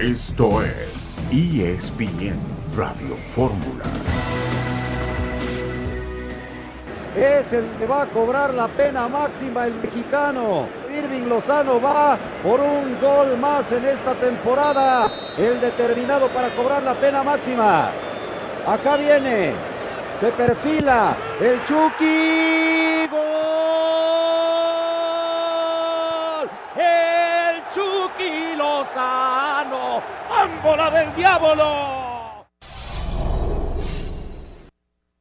Esto es ESPN Radio Fórmula. Es el que va a cobrar la pena máxima el mexicano. Irving Lozano va por un gol más en esta temporada. El determinado para cobrar la pena máxima. Acá viene. Se perfila el Chucky. ¡Ámbola del diablo!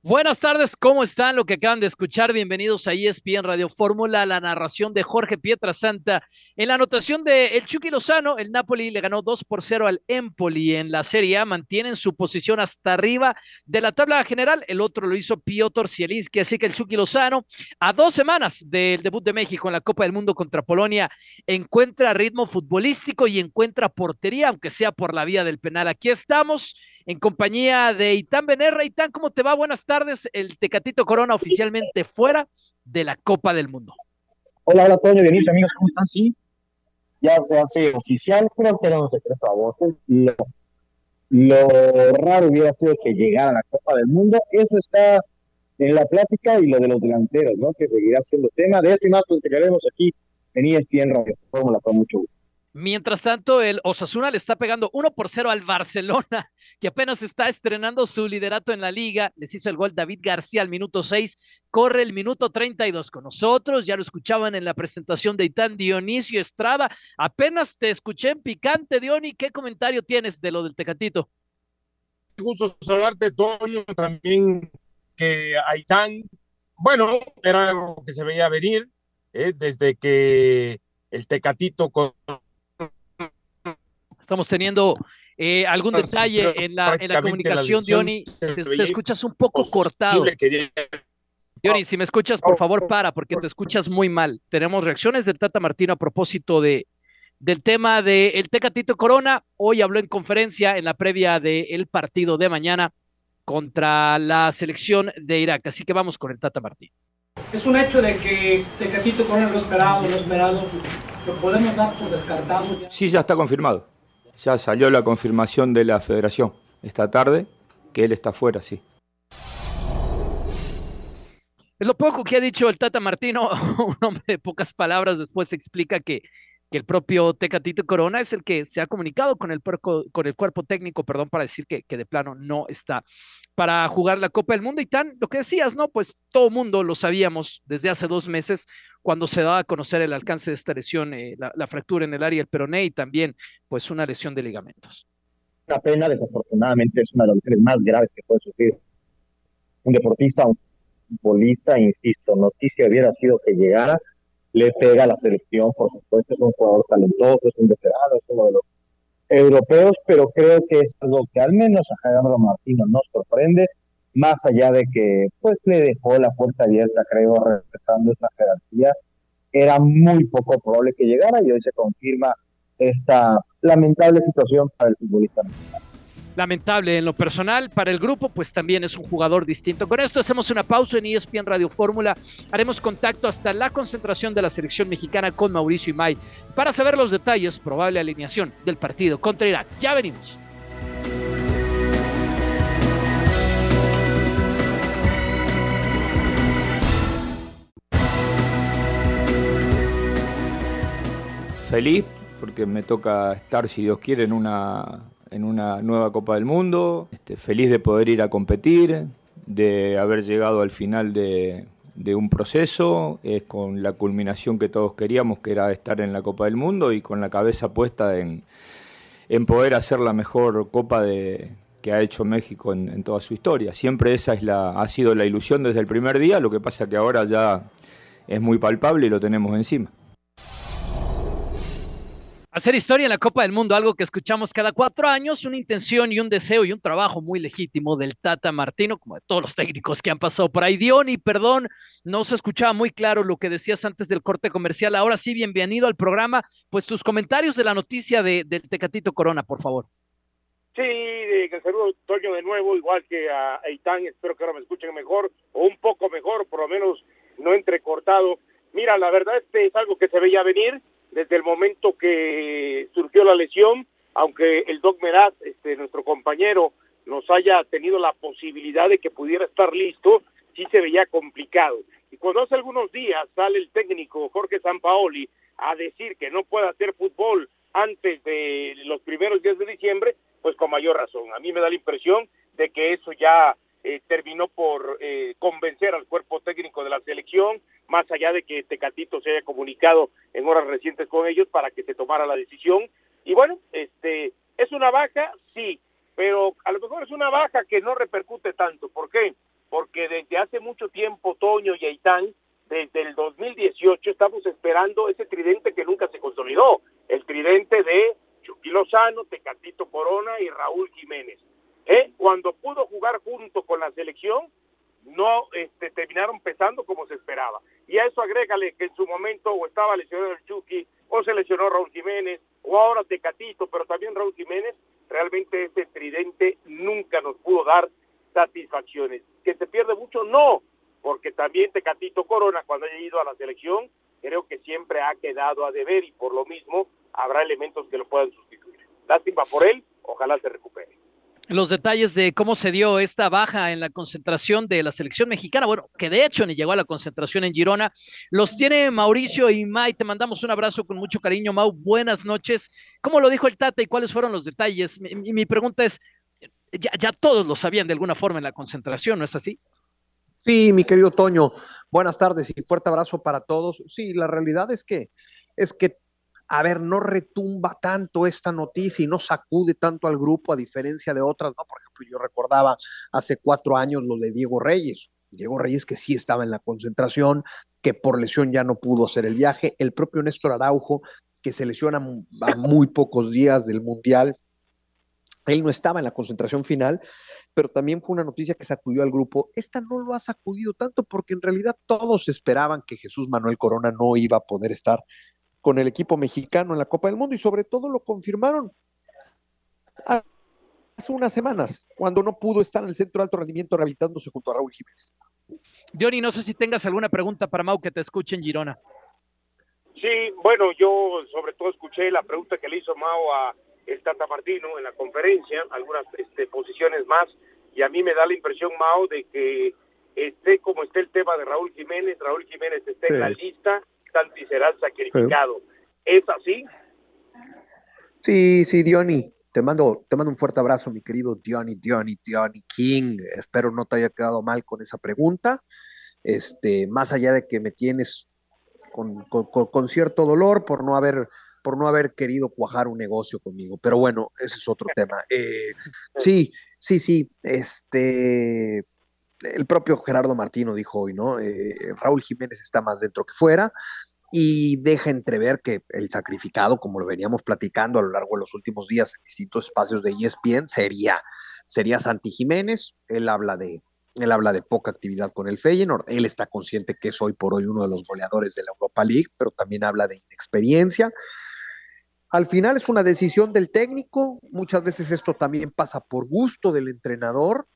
Buenas tardes, ¿cómo están? Lo que acaban de escuchar, bienvenidos a ESPN Radio Fórmula, la narración de Jorge Pietrasanta. En la anotación de el Chucky Lozano, el Napoli le ganó 2 por 0 al Empoli en la Serie A, mantienen su posición hasta arriba de la tabla general, el otro lo hizo Piotr Zielinski, así que el Chucky Lozano, a dos semanas del debut de México en la Copa del Mundo contra Polonia, encuentra ritmo futbolístico y encuentra portería, aunque sea por la vía del penal. Aquí estamos en compañía de Itán Benerra. Itán, ¿cómo te va? Buenas tardes. El Tecatito Corona oficialmente fuera de la Copa del Mundo. Hola, hola, Toño, Denise, amigos, ¿cómo están? Sí, ya se hace oficial, creo que era un secreto a voces. Lo, lo raro hubiera sido que llegara a la Copa del Mundo. Eso está en la plática y lo de los delanteros, ¿no? Que seguirá siendo tema. De esto y más platicaremos aquí en ESPN Radio Fórmula con mucho gusto. Mientras tanto, el Osasuna le está pegando 1 por 0 al Barcelona, que apenas está estrenando su liderato en la liga. Les hizo el gol David García al minuto 6, corre el minuto 32 con nosotros. Ya lo escuchaban en la presentación de Itán Dionisio Estrada. Apenas te escuché en picante, Diony. ¿Qué comentario tienes de lo del Tecatito? Me gusto saludarte, Toño, también que Aitán, bueno, era algo que se veía venir ¿eh? desde que el Tecatito con Estamos teniendo eh, algún detalle en la, en la comunicación, Diony. Te, te, escuchas un poco cortado. Diony, si me escuchas, por favor, para, porque te escuchas muy mal. Tenemos reacciones del Tata Martino a propósito de, del tema del el Tecatito Corona. Hoy habló en conferencia en la previa del partido de mañana contra la selección de Irak. Así que vamos con el Tata Martino. Es un hecho de que Tecatito Corona lo esperado, lo esperado, lo podemos dar por descartado. Ya. Sí, ya está confirmado ya salió la confirmación de la federación esta tarde que él está fuera, sí. Es lo poco que ha dicho el Tata Martino, un hombre de pocas palabras, después explica que, que el propio Tecatito Corona es el que se ha comunicado con el, puerco, con el cuerpo técnico, perdón, para decir que, que, de plano no está para jugar la Copa del Mundo. Y tan, lo que decías, ¿no? Pues todo mundo lo sabíamos desde hace dos meses, cuando se daba a conocer el alcance de esta lesión, eh, la, fractura en el área del peroné y también, pues, una lesión de ligamentos. Una pena, desafortunadamente, es una de las lesiones más graves que puede sufrir un deportista, un futbolista, insisto, noticia hubiera sido que llegara, le pega a la selección, por supuesto, es un jugador talentoso, es un veterano, es uno de los europeos, pero creo que es algo que al menos a Gerardo Martino nos sorprende, más allá de que pues le dejó la puerta abierta, creo, respetando esa jerarquía, era muy poco probable que llegara y hoy se confirma esta lamentable situación para el futbolista mexicano lamentable en lo personal. Para el grupo, pues también es un jugador distinto. Con esto hacemos una pausa en ESPN Radio Fórmula. Haremos contacto hasta la concentración de la selección mexicana con Mauricio Imay para saber los detalles, probable alineación del partido contra Irak. Ya venimos. Feliz porque me toca estar, si Dios quiere, en una en una nueva Copa del Mundo, este, feliz de poder ir a competir, de haber llegado al final de, un proceso, es con la culminación que todos queríamos, que era estar en la Copa del Mundo y con la cabeza puesta en, en poder hacer la mejor Copa de, que ha hecho México en, en, toda su historia. Siempre esa es la, ha sido la ilusión desde el primer día, lo que pasa que ahora ya es muy palpable y lo tenemos encima. Hacer historia en la Copa del Mundo, algo que escuchamos cada cuatro años, una intención y un deseo y un trabajo muy legítimo del Tata Martino, como de todos los técnicos que han pasado por ahí. Dion, y perdón, no se escuchaba muy claro lo que decías antes del corte comercial. Ahora sí, bienvenido al programa. Pues tus comentarios de la noticia de, del Tecatito Corona, por favor. Sí, de, que saludo Toño de nuevo, igual que a Eitan, espero que ahora me escuchen mejor, o un poco mejor, por lo menos no entrecortado. Mira, la verdad este es algo que se veía venir, desde el momento que surgió la lesión, aunque el Doc Meraz, este, nuestro compañero, nos haya tenido la posibilidad de que pudiera estar listo, sí se veía complicado. Y cuando hace algunos días sale el técnico Jorge Sampaoli a decir que no puede hacer fútbol antes de los primeros días de diciembre, pues con mayor razón. A mí me da la impresión de que eso ya eh, terminó por eh, convencer al cuerpo técnico de la selección, más allá de que Tecatito se haya comunicado en horas recientes con ellos para que se tomara la decisión. Y bueno, este es una baja, sí, pero a lo mejor es una baja que no repercute tanto. ¿Por qué? Porque desde hace mucho tiempo Toño y Aitán desde el 2018 estamos esperando ese tridente que nunca se consolidó, el tridente de Chucky Lozano, Tecatito Corona y Raúl Jiménez. ¿Eh? Cuando pudo jugar junto con la selección, no este, terminaron pesando como se esperaba. Y a eso agrégale que en su momento o estaba lesionado el Chucky, o se lesionó Raúl Jiménez, o ahora Tecatito, pero también Raúl Jiménez, realmente ese tridente nunca nos pudo dar satisfacciones. ¿Que se pierde mucho? No, porque también Tecatito Corona, cuando haya ido a la selección, creo que siempre ha quedado a deber y por lo mismo habrá elementos que lo puedan sustituir. Lástima por él, ojalá se recupere. Los detalles de cómo se dio esta baja en la concentración de la selección mexicana, bueno, que de hecho ni llegó a la concentración en Girona, los tiene Mauricio y May. Te mandamos un abrazo con mucho cariño, Mau. Buenas noches. ¿Cómo lo dijo el Tata y cuáles fueron los detalles? Mi, pregunta es, ya, ya todos lo sabían de alguna forma en la concentración, ¿no es así? Sí, mi querido Toño, buenas tardes y fuerte abrazo para todos. Sí, la realidad es que, es que, a ver, no retumba tanto esta noticia y no sacude tanto al grupo a diferencia de otras, ¿no? Por ejemplo, yo recordaba hace cuatro años lo de Diego Reyes. Diego Reyes que sí estaba en la concentración, que por lesión ya no pudo hacer el viaje. El propio Néstor Araujo, que se lesiona a muy pocos días del Mundial, él no estaba en la concentración final, pero también fue una noticia que sacudió al grupo. Esta no lo ha sacudido tanto porque en realidad todos esperaban que Jesús Manuel Corona no iba a poder estar con el equipo mexicano en la Copa del Mundo y sobre todo lo confirmaron hace unas semanas, cuando no pudo estar en el centro de alto rendimiento rehabilitándose junto a Raúl Jiménez. Diony, no sé si tengas alguna pregunta para Mau que te escuche en Girona. Sí, bueno, yo sobre todo escuché la pregunta que le hizo Mau a el Tata Martino en la conferencia, algunas este, posiciones más, y a mí me da la impresión, Mao, de que esté como esté el tema de Raúl Jiménez, Raúl Jiménez esté en la lista, Santi será sacrificado. ¿Es así? Sí, sí, Diony. Te mando, te mando un fuerte abrazo, mi querido Diony, Diony, Diony King. Espero no te haya quedado mal con esa pregunta. Este, más allá de que me tienes con, con cierto dolor por no haber por no haber querido cuajar un negocio conmigo. Pero bueno, ese es otro tema. Eh, sí, sí, sí. Este, el propio Gerardo Martino dijo hoy, ¿no? Eh, Raúl Jiménez está más dentro que fuera y deja entrever que el sacrificado, como lo veníamos platicando a lo largo de los últimos días en distintos espacios de ESPN, sería, sería Santi Jiménez. Él habla de, él habla de poca actividad con el Feyenoord. Él está consciente que es hoy por hoy uno de los goleadores de la Europa League, pero también habla de inexperiencia. Al final es una decisión del técnico, muchas veces esto también pasa por gusto del entrenador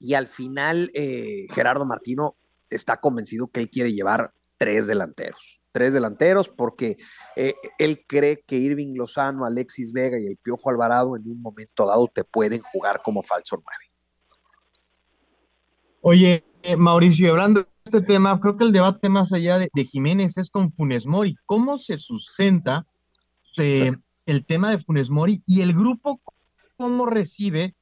y al final eh, Gerardo Martino está convencido que él quiere llevar tres delanteros, tres delanteros porque eh, él cree que Irving Lozano, Alexis Vega y el Piojo Alvarado en un momento dado te pueden jugar como falso nueve. Oye, eh, Mauricio, hablando de este tema, creo que el debate más allá de, de Jiménez es con Funes Mori. ¿Cómo se sustenta? el tema de Funes Mori y el grupo cómo recibe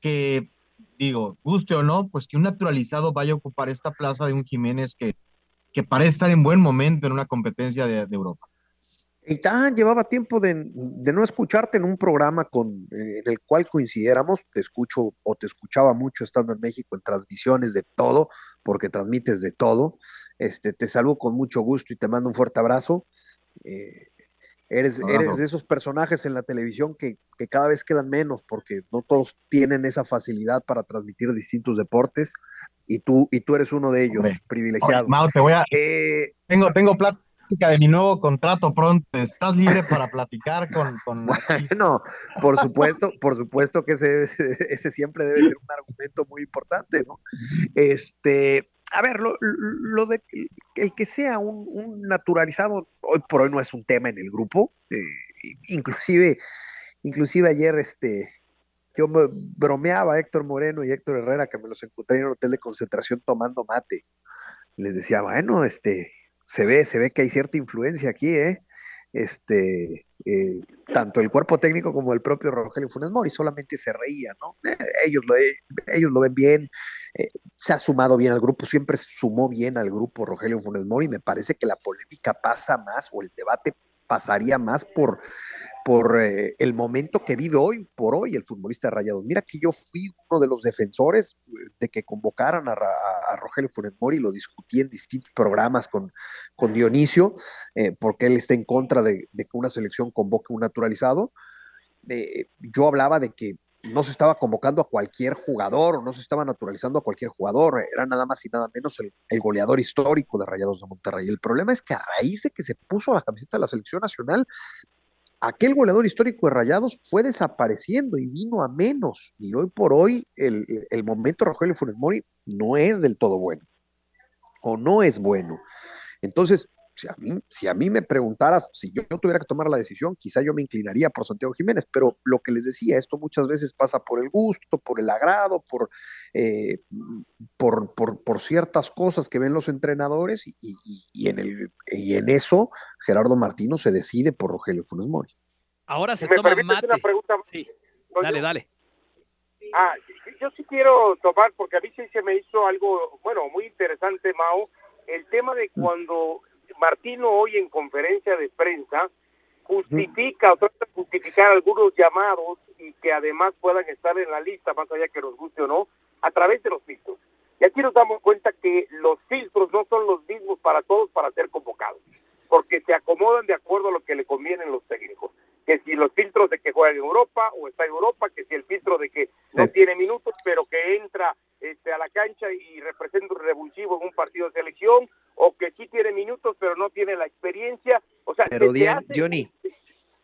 que, digo, guste o no, pues que un naturalizado vaya a ocupar esta plaza de un Jiménez que, que parece estar en buen momento en una competencia de, Europa. Y tan, llevaba tiempo de, no escucharte en un programa con, en el cual coincidiéramos, te escucho o te escuchaba mucho estando en México en transmisiones de todo, porque transmites de todo. Este, te saludo con mucho gusto y te mando un fuerte abrazo. Eh, Eres, eres de esos personajes en la televisión que, cada vez quedan menos porque no todos tienen esa facilidad para transmitir distintos deportes y tú, y tú eres uno de ellos, privilegiado. te voy a... Eh, tengo, tengo plática de mi nuevo contrato pronto. ¿Estás libre para platicar con...? con... Bueno, por supuesto, por supuesto que ese, ese siempre debe ser un argumento muy importante, ¿no? Este, a ver, lo, de el que sea un, naturalizado hoy por hoy no es un tema en el grupo, eh, inclusive inclusive ayer, este, yo me bromeaba a Héctor Moreno y Héctor Herrera que me los encontré en un hotel de concentración tomando mate. Les decía, bueno, este, se ve, se ve que hay cierta influencia aquí, ¿eh? Este, eh, tanto el cuerpo técnico como el propio Rogelio Funes Mori solamente se reía, ¿no? Eh, ellos, lo, ellos lo ven bien, eh, se ha sumado bien al grupo, siempre sumó bien al grupo Rogelio Funes Mori, me parece que la polémica pasa más o el debate pasaría más por, por eh, el momento que vive hoy, por hoy, el futbolista de Rayados. Mira que yo fui uno de los defensores eh, de que convocaran a, Rogelio Funes Mori, lo discutí en distintos programas con, con Dionisio, eh, porque él está en contra de, que una selección convoque un naturalizado. yo hablaba de que no se estaba convocando a cualquier jugador o no se estaba naturalizando a cualquier jugador, era nada más y nada menos el, goleador histórico de Rayados de Monterrey. El problema es que a raíz de que se puso la camiseta de la selección nacional, aquel goleador histórico de Rayados fue desapareciendo y vino a menos. Y hoy por hoy el, el momento de Rogelio Funes Mori no es del todo bueno o no es bueno. Entonces, si a, mí, si a mí me preguntaras, si yo, tuviera que tomar la decisión, quizá yo me inclinaría por Santiago Jiménez, pero lo que les decía, esto muchas veces pasa por el gusto, por el agrado, por, eh, por, por, ciertas cosas que ven los entrenadores y, en el, y en eso Gerardo Martino se decide por Rogelio Funes Mori. Ahora se toma mate. Una pregunta? Sí, dale, dale. Ah, yo sí quiero tomar, porque a mí sí se me hizo algo, bueno, muy interesante, Mao, el tema de mm. cuando Martino hoy en conferencia de prensa justifica o trata de justificar algunos llamados y que además puedan estar en la lista, más allá que nos guste o no, a través de los filtros. Y aquí nos damos cuenta que los filtros no son los mismos para todos para ser convocados, porque se acomodan de acuerdo a lo que le convienen los técnicos. Que si los filtros de que juega en Europa o está en Europa, que si el filtro de que no tiene minutos, pero que entra este, a la cancha y representa un revulsivo en un partido de selección, o que sí tiene minutos pero no tiene la experiencia. O sea, pero Johnny.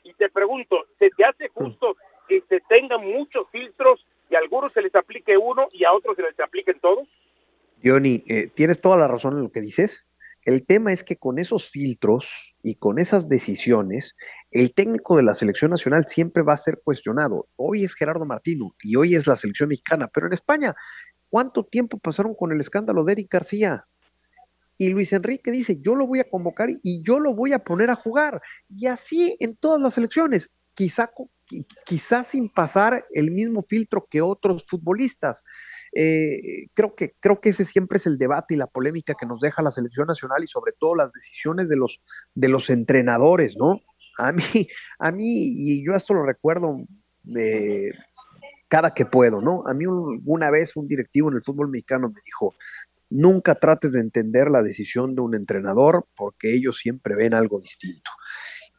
Y te pregunto, ¿se te hace justo que se tengan muchos filtros y a algunos se les aplique uno y a otros se les apliquen todos? Johnny, eh, tienes toda la razón en lo que dices. El tema es que con esos filtros y con esas decisiones, el técnico de la selección nacional siempre va a ser cuestionado. Hoy es Gerardo Martino y hoy es la selección mexicana, pero en España, ¿cuánto tiempo pasaron con el escándalo de Eric García? Y Luis Enrique dice, yo lo voy a convocar y yo lo voy a poner a jugar. Y así en todas las elecciones, quizá, sin pasar el mismo filtro que otros futbolistas. Eh, creo, que, creo que ese siempre es el debate y la polémica que nos deja la selección nacional y sobre todo las decisiones de los, de los entrenadores, ¿no? A mí, a mí, y yo esto lo recuerdo de cada que puedo, ¿no? A mí una vez un directivo en el fútbol mexicano me dijo, Nunca trates de entender la decisión de un entrenador porque ellos siempre ven algo distinto.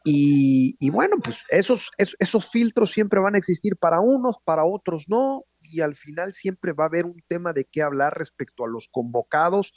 Y, bueno, pues esos, esos, filtros siempre van a existir para unos, para otros no, y al final siempre va a haber un tema de qué hablar respecto a los convocados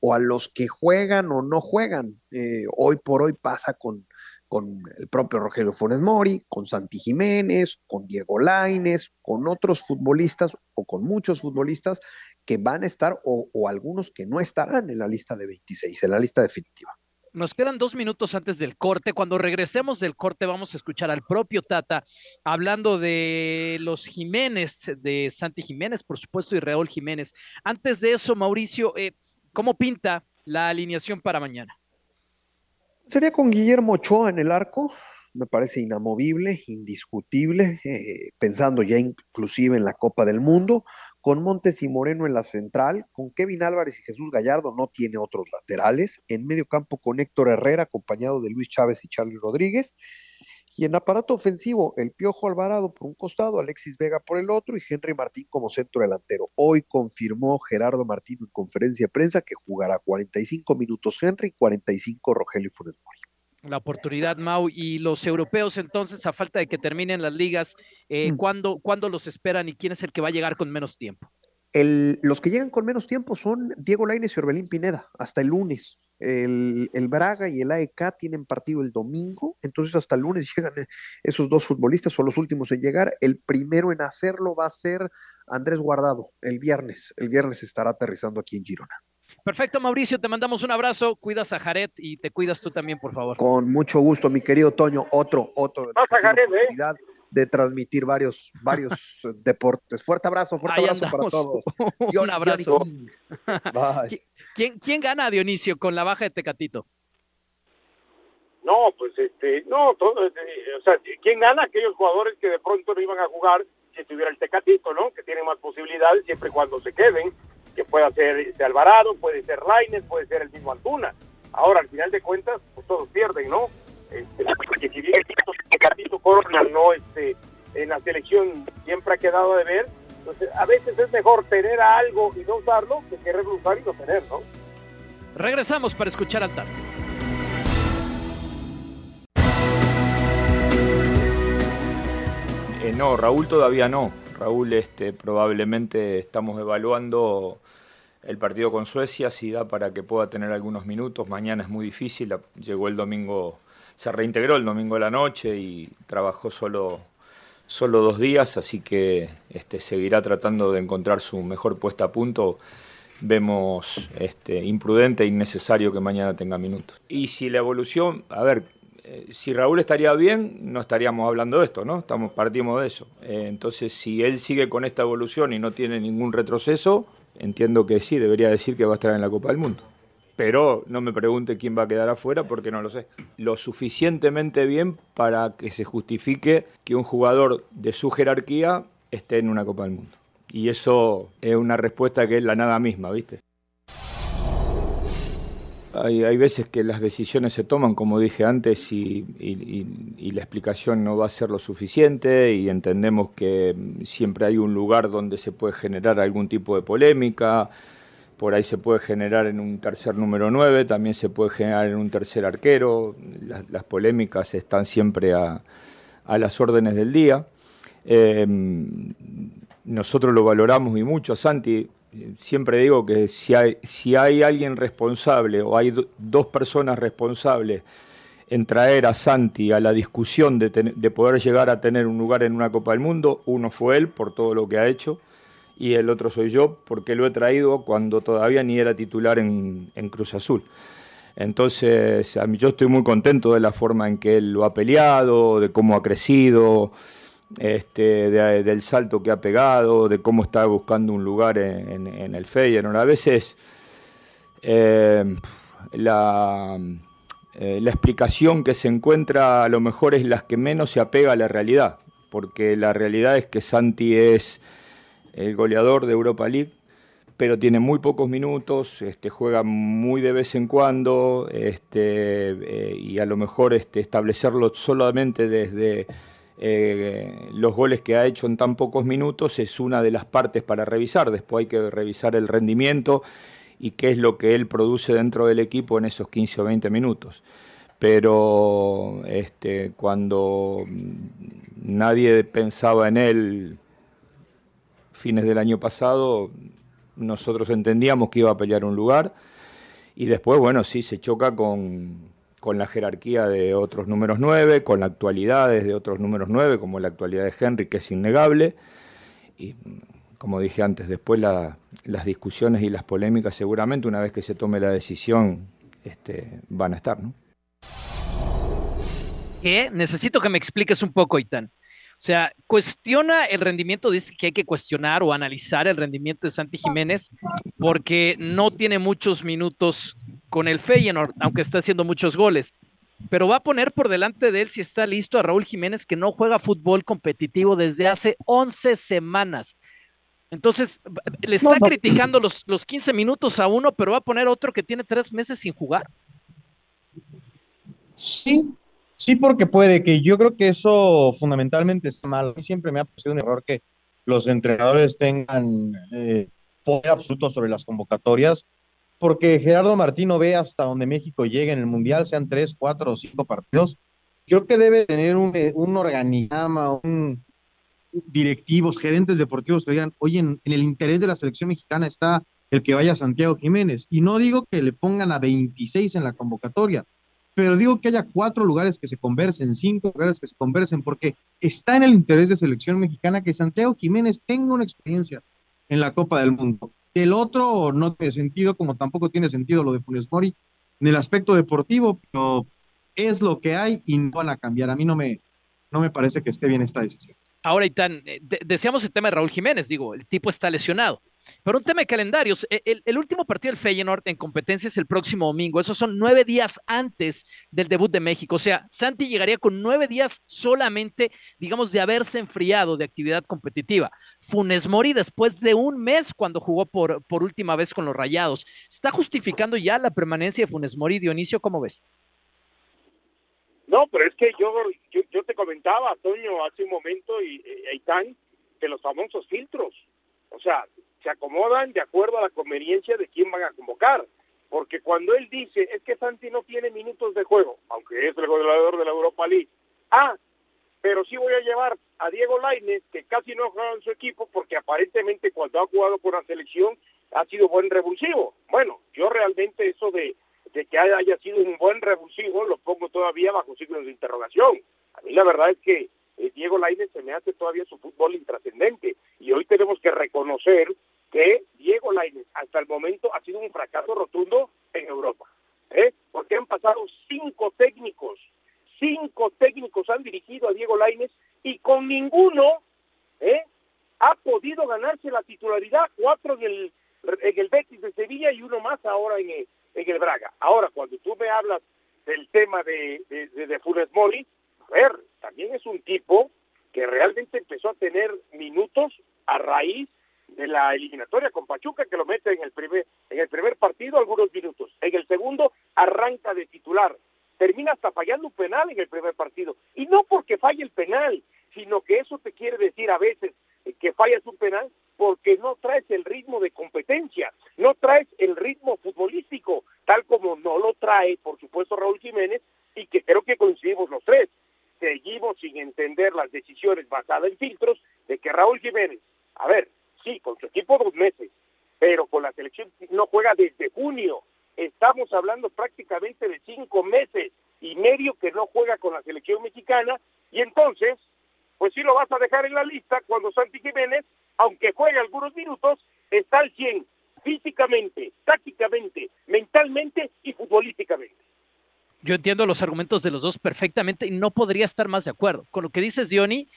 o a los que juegan o no juegan. Eh, hoy por hoy pasa con, con el propio Rogelio Funes Mori, con Santi Jiménez, con Diego Laines, con otros futbolistas o con muchos futbolistas que van a estar o, algunos que no estarán en la lista de 26, en la lista definitiva. Nos quedan dos minutos antes del corte. Cuando regresemos del corte vamos a escuchar al propio Tata hablando de los Jiménez, de Santi Jiménez, por supuesto, y Raúl Jiménez. Antes de eso, Mauricio, eh, ¿cómo pinta la alineación para mañana? Sería con Guillermo Ochoa en el arco, me parece inamovible, indiscutible, eh, pensando ya inclusive en la Copa del Mundo, con Montes y Moreno en la central, con Kevin Álvarez y Jesús Gallardo, no tiene otros laterales, en medio campo con Héctor Herrera, acompañado de Luis Chávez y Charlie Rodríguez, y en aparato ofensivo, el Piojo Alvarado por un costado, Alexis Vega por el otro y Henry Martín como centro delantero. Hoy confirmó Gerardo Martín en conferencia de prensa que jugará 45 minutos Henry y 45 Rogelio Funes Mori. La oportunidad, Mau. Y los europeos, entonces, a falta de que terminen las ligas, eh, mm. ¿cuándo, los esperan y quién es el que va a llegar con menos tiempo? los que llegan con menos tiempo son Diego Lainez y Orbelín Pineda, hasta el lunes. El, Braga y el AEK tienen partido el domingo, entonces hasta el lunes llegan eh, esos dos futbolistas, son los últimos en llegar. El primero en hacerlo va a ser Andrés Guardado, el viernes. El viernes estará aterrizando aquí en Girona. Perfecto, Mauricio, te mandamos un abrazo, cuidas a Jared y te cuidas tú también, por favor. Con mucho gusto, mi querido Toño, otro, otro. Jared, ¿eh? De transmitir varios, varios deportes. Fuerte abrazo, fuerte abrazo para todos. Un abrazo. ¿Quién, ¿Quién gana, Dionisio, con la baja de Tecatito? No, pues este, no, todo, eh, o sea, ¿quién gana? Aquellos jugadores que de pronto no iban a jugar si tuviera el Tecatito, ¿no? Que tienen más posibilidades siempre y cuando se queden, que pueda ser este Alvarado, puede ser Lainez, puede ser el mismo Antuna. Ahora, al final de cuentas, pues todos pierden, ¿no? Este, porque si bien el Tecatito Corona no, este, en la selección siempre ha quedado de ver, pues a veces es mejor tener algo y no usarlo que querer usar y no tener, ¿no? Regresamos para escuchar al tarde. Eh, no, Raúl todavía no. Raúl, este, probablemente estamos evaluando el partido con Suecia, si da para que pueda tener algunos minutos. Mañana es muy difícil. Llegó el domingo, se reintegró el domingo de la noche y trabajó solo, solo dos días, así que este, seguirá tratando de encontrar su mejor puesta a punto. Vemos este, imprudente e innecesario que mañana tenga minutos. Y si la evolución, a ver, eh, si Raúl estaría bien, no estaríamos hablando de esto, ¿no? Estamos, partimos de eso. Eh, entonces, si él sigue con esta evolución y no tiene ningún retroceso, entiendo que sí, debería decir que va a estar en la Copa del Mundo. Pero no me pregunte quién va a quedar afuera porque no lo sé. Lo suficientemente bien para que se justifique que un jugador de su jerarquía esté en una Copa del Mundo. Y eso es una respuesta que es la nada misma, ¿viste? Hay, veces que las decisiones se toman, como dije antes, y, la explicación no va a ser lo suficiente y entendemos que siempre hay un lugar donde se puede generar algún tipo de polémica, por ahí se puede generar en un tercer número 9, también se puede generar en un tercer arquero, las, polémicas están siempre a, las órdenes del día. Eh, nosotros lo valoramos y mucho, Santi, siempre digo que si hay, si hay alguien responsable o hay dos personas responsables en traer a Santi a la discusión de, poder llegar a tener un lugar en una Copa del Mundo, uno fue él por todo lo que ha hecho y el otro soy yo porque lo he traído cuando todavía ni era titular en, Cruz Azul. Entonces, yo estoy muy contento de la forma en que él lo ha peleado, de cómo ha crecido, este, del salto que ha pegado, de cómo está buscando un lugar en, el Feyenoord. A veces eh, la, eh, la explicación que se encuentra a lo mejor es la que menos se apega a la realidad, porque la realidad es que Santi es el goleador de Europa League, pero tiene muy pocos minutos, este, juega muy de vez en cuando, este, eh, y a lo mejor este, establecerlo solamente desde eh, los goles que ha hecho en tan pocos minutos es una de las partes para revisar. Después hay que revisar el rendimiento y qué es lo que él produce dentro del equipo en esos 15 o 20 minutos. Pero este, cuando nadie pensaba en él fines del año pasado, nosotros entendíamos que iba a pelear un lugar y después, bueno, sí, se choca con, con la jerarquía de otros números 9, con la actualidad de otros números 9, como la actualidad de Henry, que es innegable. Y como dije antes, después las discusiones y las polémicas seguramente una vez que se tome la decisión este, van a estar. ¿no? ¿Qué? Necesito que me expliques un poco, Itán. O sea, cuestiona el rendimiento, dice que hay que cuestionar o analizar el rendimiento de Santi Jiménez porque no tiene muchos minutos con el Feyenoord, aunque está haciendo muchos goles. Pero va a poner por delante de él, si está listo, a Raúl Jiménez, que no juega fútbol competitivo desde hace 11 semanas. Entonces, le está criticando los, los 15 minutos a uno, pero va a poner otro que tiene tres meses sin jugar. Sí, Sí, porque puede, que yo creo que eso fundamentalmente está mal. Siempre me ha parecido un error que los entrenadores tengan eh, poder absoluto sobre las convocatorias, porque Gerardo Martino ve hasta donde México llegue en el Mundial, sean tres, cuatro o cinco partidos. Creo que debe tener un, eh, un organigrama, un, directivos, gerentes deportivos que digan, oye, en, el interés de la selección mexicana está el que vaya Santiago Jiménez. Y no digo que le pongan a 26 en la convocatoria, pero digo que haya cuatro lugares que se conversen, cinco lugares que se conversen, porque está en el interés de selección mexicana que Santiago Jiménez tenga una experiencia en la Copa del Mundo. El otro no tiene sentido, como tampoco tiene sentido lo de Funes Mori en el aspecto deportivo, pero es lo que hay y no van a cambiar. A mí no me, no me parece que esté bien esta decisión. Ahora, Itán, eh, deseamos el tema de Raúl Jiménez, digo, el tipo está lesionado. Pero un tema de calendarios, e, el, último partido del Feyenoord en competencia es el próximo domingo. Esos son nueve días antes del debut de México. O sea, Santi llegaría con nueve días solamente, digamos, de haberse enfriado de actividad competitiva. Funes Mori después de un mes cuando jugó por, por última vez con los Rayados. ¿Está justificando ya la permanencia de Funes Mori, Dionisio? ¿Cómo ves? No, pero es que yo, yo, te comentaba, Toño, hace un momento, y, y que los famosos filtros. O sea, se acomodan de acuerdo a la conveniencia de quién van a convocar. Porque cuando él dice, es que Santi no tiene minutos de juego, aunque es el goleador de la Europa League, ah, pero sí voy a llevar a Diego Lainez, que casi no ha jugado en su equipo, porque aparentemente cuando ha jugado con la selección ha sido buen revulsivo. Bueno, yo realmente eso de, que haya sido un buen revulsivo lo pongo todavía bajo signos de interrogación. A mí la verdad es que eh, Diego Lainez se me hace todavía su fútbol intrascendente y hoy tenemos que reconocer que Diego Lainez hasta el momento ha sido un fracaso rotundo en Europa, ¿eh? porque han pasado cinco técnicos, cinco técnicos han dirigido a Diego Lainez y con ninguno ¿eh? ha podido ganarse la titularidad, cuatro en el, en el Betis de Sevilla y uno más ahora en el, en el Braga. Ahora, cuando tú me hablas del tema de, de, de, de Funes Mori, a ver, también es un tipo que realmente empezó a tener minutos a raíz de la eliminatoria con Pachuca que lo mete en el primer en el primer partido algunos minutos. En el segundo arranca de titular. Termina hasta fallando un penal en el primer partido. Y no porque falle el penal sino que eso te quiere decir a veces que fallas un penal porque no traes el ritmo de competencia, no traes el ritmo futbolístico, tal como no lo trae, por supuesto, Raúl Jiménez, y que creo que coincidimos los tres. Seguimos sin entender las decisiones basadas en filtros de que Raúl Jiménez, a ver, sí, con su equipo dos meses, pero con la selección no juega desde junio. Estamos hablando prácticamente de cinco meses y medio que no juega con la selección mexicana y entonces, pues sí lo vas a dejar en la lista cuando Santi Jiménez, aunque juegue algunos minutos, está al 100 físicamente, tácticamente, mentalmente y futbolísticamente. Yo entiendo los argumentos de los dos perfectamente y no podría estar más de acuerdo. Con lo que dices, Diony,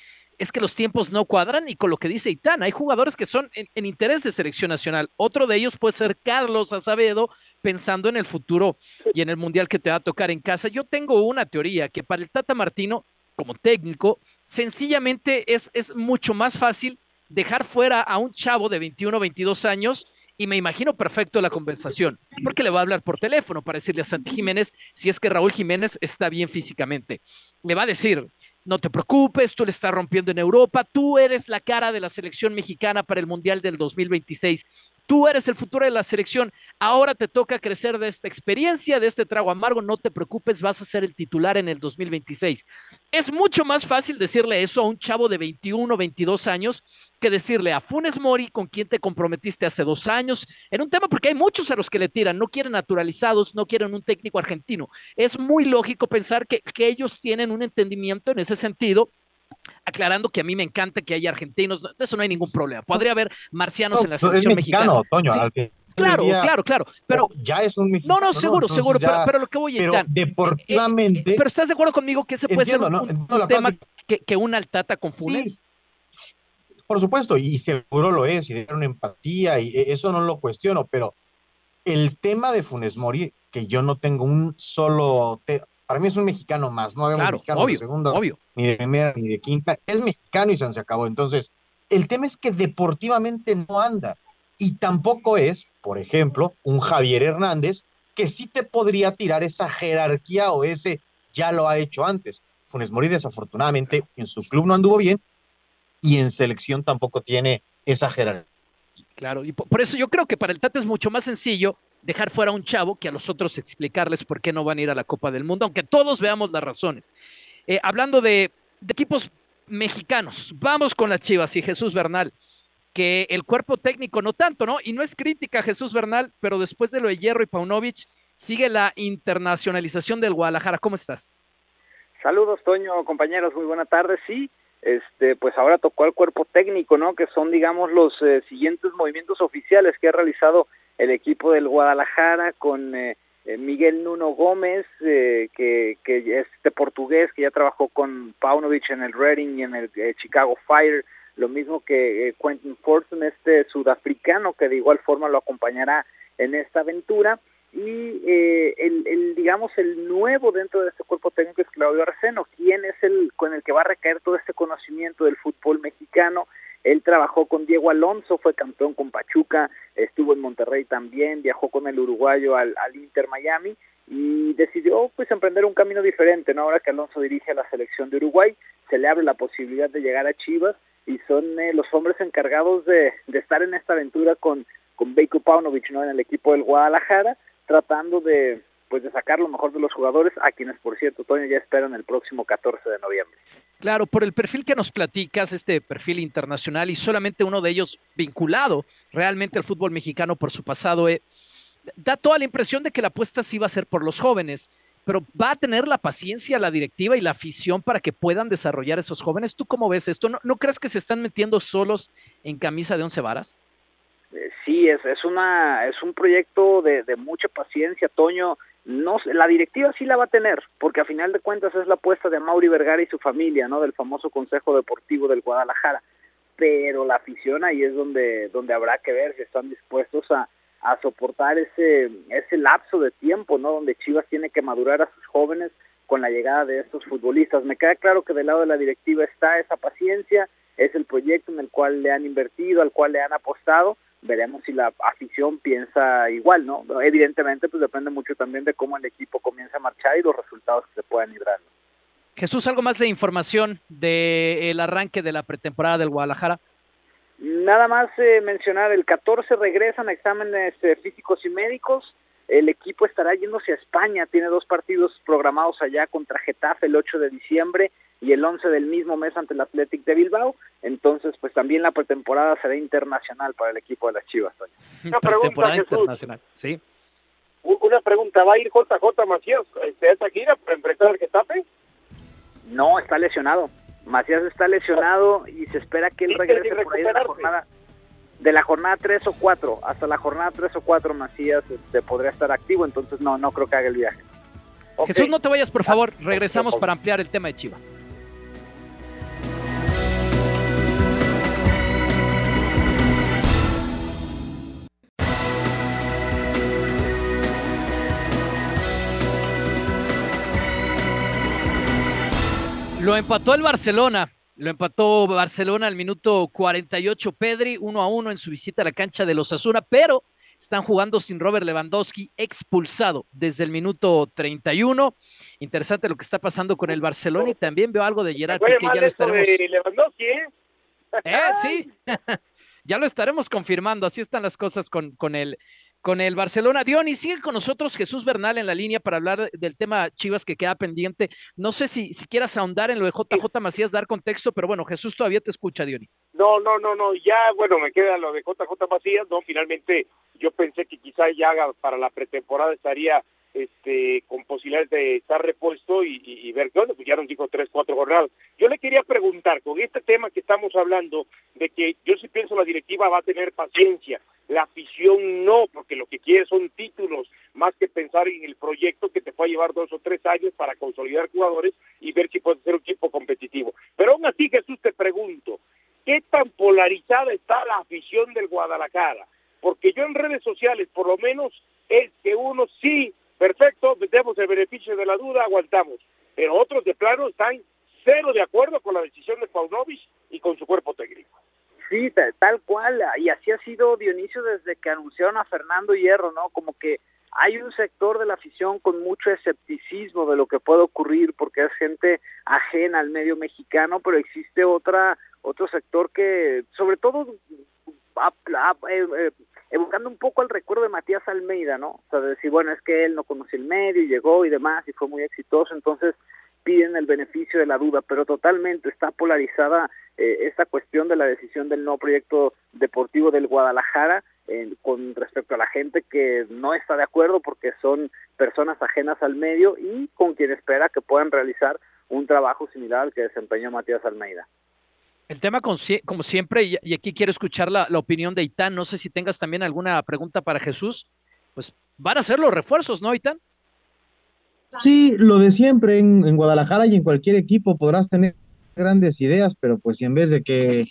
es que los tiempos no cuadran y con lo que dice Itán, hay jugadores que son en, interés de selección nacional. Otro de ellos puede ser Carlos Azavedo, pensando en el futuro y en el mundial que te va a tocar en casa. Yo tengo una teoría que para el Tata Martino, como técnico, sencillamente es, es mucho más fácil dejar fuera a un chavo de 21 o 22 años y me imagino perfecto la conversación, porque le va a hablar por teléfono para decirle a Santi Jiménez si es que Raúl Jiménez está bien físicamente. Le va a decir, no te preocupes, tú le estás rompiendo en Europa, tú eres la cara de la selección mexicana para el Mundial del 2026. Tú eres el futuro de la selección. Ahora te toca crecer de esta experiencia, de este trago amargo. No te preocupes, vas a ser el titular en el 2026. Es mucho más fácil decirle eso a un chavo de 21 o 22 años que decirle a Funes Mori, con quien te comprometiste hace dos años, en un tema porque hay muchos a los que le tiran, no quieren naturalizados, no quieren un técnico argentino. Es muy lógico pensar que, que ellos tienen un entendimiento en ese sentido aclarando que a mí me encanta que haya argentinos, eso no hay ningún problema. Podría haber marcianos en la selección mexicana. claro, claro, claro, pero ya es un mexicano, No, no, seguro, seguro, pero, lo que voy a decir, deportivamente, eh, eh, pero estás de acuerdo conmigo que ese puede ser un, tema que, que una altata con Funes. por supuesto, y seguro lo es, y de una empatía, y e, eso no lo cuestiono, pero el tema de Funes Mori, que yo no tengo un solo, para mí es un mexicano más, no habemos mexicano de segunda, ni de primera, ni de quinta, es mexicano y se acabó. Entonces, el tema es que deportivamente no anda. Y tampoco es, por ejemplo, un Javier Hernández que sí te podría tirar esa jerarquía o ese ya lo ha hecho antes. Funes Mori desafortunadamente en su club no anduvo bien y en selección tampoco tiene esa jerarquía. Claro, y por eso yo creo que para el Tata es mucho más sencillo dejar fuera a un chavo que a los otros explicarles por qué no van a ir a la Copa del Mundo, aunque todos veamos las razones. Eh, hablando de, equipos mexicanos, vamos con las Chivas y Jesús Bernal, que el cuerpo técnico no tanto, ¿no? Y no es crítica a Jesús Bernal, pero después de lo de Hierro y Paunovic, sigue la internacionalización del Guadalajara. ¿Cómo estás? Saludos, Toño, compañeros, muy buena tarde. Sí, este, pues ahora tocó al cuerpo técnico, ¿no? Que son, digamos, los eh, siguientes movimientos oficiales que ha realizado el equipo del Guadalajara con eh, eh, Miguel Nuno Gómez, eh, que, es este portugués que ya trabajó con Paunovic en el Reading y en el Chicago Fire, lo mismo que Quentin Fortune, este sudafricano que de igual forma lo acompañará en esta aventura y eh, el, el, digamos el nuevo dentro de este cuerpo técnico es Claudio Arceno, quien es el con el que va a recaer todo este conocimiento del fútbol mexicano. Él trabajó con Diego Alonso, fue campeón con Pachuca, estuvo en Monterrey también, viajó con el uruguayo al, al Inter Miami y decidió pues emprender un camino diferente, ¿no? Ahora que Alonso dirige a la selección de Uruguay, se le abre la posibilidad de llegar a Chivas y son eh, los hombres encargados de, de estar en esta aventura con, con Beiko Paunovic, ¿no? En el equipo del Guadalajara tratando de pues de sacar lo mejor de los jugadores, a quienes por cierto Toño ya esperan el próximo 14 de noviembre. Claro, por el perfil que nos platicas, este perfil internacional y solamente uno de ellos vinculado realmente al fútbol mexicano por su pasado, eh, da toda la impresión de que la apuesta sí va a ser por los jóvenes, pero va a tener la paciencia la directiva y la afición para que puedan desarrollar esos jóvenes. ¿Tú cómo ves esto? ¿No, no crees que se están metiendo solos en camisa de once varas? Eh, sí, es, es, una, es un proyecto de, de mucha paciencia, Toño. No, la directiva sí la va a tener, porque a final de cuentas es la apuesta de Mauri Vergara y su familia, ¿no? Del famoso Consejo Deportivo del Guadalajara. Pero la afición ahí es donde, donde habrá que ver si están dispuestos a, a soportar ese, ese lapso de tiempo, ¿no? Donde Chivas tiene que madurar a sus jóvenes con la llegada de estos futbolistas. Me queda claro que del lado de la directiva está esa paciencia, es el proyecto en el cual le han invertido, al cual le han apostado, veremos si la afición piensa igual, ¿no? Evidentemente, pues depende mucho también de cómo el equipo comienza a marchar y los resultados que se puedan librar. Jesús, ¿algo más de información del arranque de la pretemporada del Guadalajara? Nada más eh, mencionar, el 14 regresan a exámenes eh, físicos y médicos, el equipo estará yéndose a España, tiene dos partidos programados allá contra Getafe el 8 de diciembre y el 11 del mismo mes ante el Athletic de Bilbao. Entonces, pues también la pretemporada será internacional para el equipo de las Chivas. Una pregunta, internacional, sí. Una pregunta, ¿va a ir JJ Macías este, a esta gira para enfrentar al Getafe? No, está lesionado. Macías está lesionado y se espera que él regrese por ahí de la jornada de la jornada 3 o 4 hasta la jornada 3 o 4 Macías este, podría estar activo, entonces no no creo que haga el viaje. Jesús, no te vayas, por favor. Regresamos para ampliar el tema de Chivas. Lo empató el Barcelona. Lo empató Barcelona al minuto 48. Pedri, uno a uno en su visita a la cancha de los Asuna, pero están jugando sin Robert Lewandowski, expulsado desde el minuto 31. Interesante lo que está pasando con el Barcelona y también veo algo de Gerard que ya lo estaremos. Lewandowski, ¿eh? ¿Eh? Sí, ya lo estaremos confirmando. Así están las cosas con, con el con el Barcelona. y sigue con nosotros Jesús Bernal en la línea para hablar del tema Chivas que queda pendiente. No sé si, si quieras ahondar en lo de JJ Macías, dar contexto, pero bueno, Jesús todavía te escucha, Diony. No, no, no, no, ya, bueno, me queda lo de JJ Macías, no, finalmente yo pensé que quizá ya para la pretemporada estaría este, con posibilidades de estar repuesto y, ver qué onda, pues ya nos dijo tres, cuatro jornadas. Yo le quería preguntar, con este tema que estamos hablando, de que yo sí pienso la directiva va a tener paciencia, la afición no, porque lo que quiere son títulos, más que pensar en el proyecto que te puede llevar dos o tres años para consolidar jugadores y ver si puede ser un equipo competitivo. Pero aún así, Jesús, te pregunto, ¿qué tan polarizada está la afición del Guadalajara? Porque yo en redes sociales, por lo menos, es que uno sí perfecto, metemos el beneficio de la duda, aguantamos. Pero otros de plano están cero de acuerdo con la decisión de Paunovic y con su cuerpo técnico. Sí, tal, cual, y así ha sido Dionisio desde que anunciaron a Fernando Hierro, ¿no? Como que hay un sector de la afición con mucho escepticismo de lo que puede ocurrir porque es gente ajena al medio mexicano, pero existe otra otro sector que sobre todo eh, evocando un poco el recuerdo de Matías Almeida, ¿no? O sea, de decir, bueno, es que él no conocía el medio y llegó y demás y fue muy exitoso, entonces piden el beneficio de la duda, pero totalmente está polarizada eh, esta cuestión de la decisión del nuevo proyecto deportivo del Guadalajara con respecto a la gente que no está de acuerdo porque son personas ajenas al medio y con quien espera que puedan realizar un trabajo similar al que desempeñó Matías Almeida. El tema, como siempre, y aquí quiero escuchar la, opinión de Itán, no sé si tengas también alguna pregunta para Jesús, pues van a ser los refuerzos, ¿no, Itán? Sí, lo de siempre en, Guadalajara y en cualquier equipo podrás tener grandes ideas, pero pues si en vez de que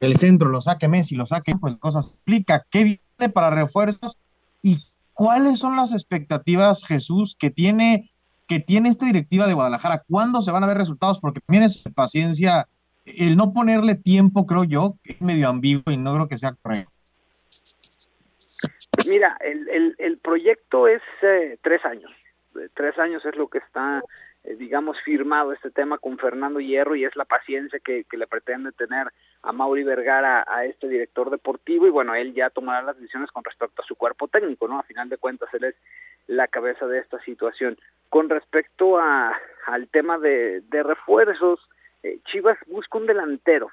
el centro lo saque Messi, lo saque, pues cosas explica qué viene para refuerzos y cuáles son las expectativas, Jesús, que tiene, que tiene esta directiva de Guadalajara. ¿Cuándo se van a ver resultados? Porque también es paciencia, el no ponerle tiempo, creo yo, es medio ambiguo y no creo que sea correcto. Mira, el, el, el proyecto es eh, tres años. Tres años es lo que está eh, digamos, firmado este tema con Fernando Hierro y es la paciencia que, que le pretende tener a Mauri Vergara, a este director deportivo, y bueno, él ya tomará las decisiones con respecto a su cuerpo técnico, ¿no? A final de cuentas, él es la cabeza de esta situación. Con respecto a, al tema de, de refuerzos, eh, Chivas busca un delantero,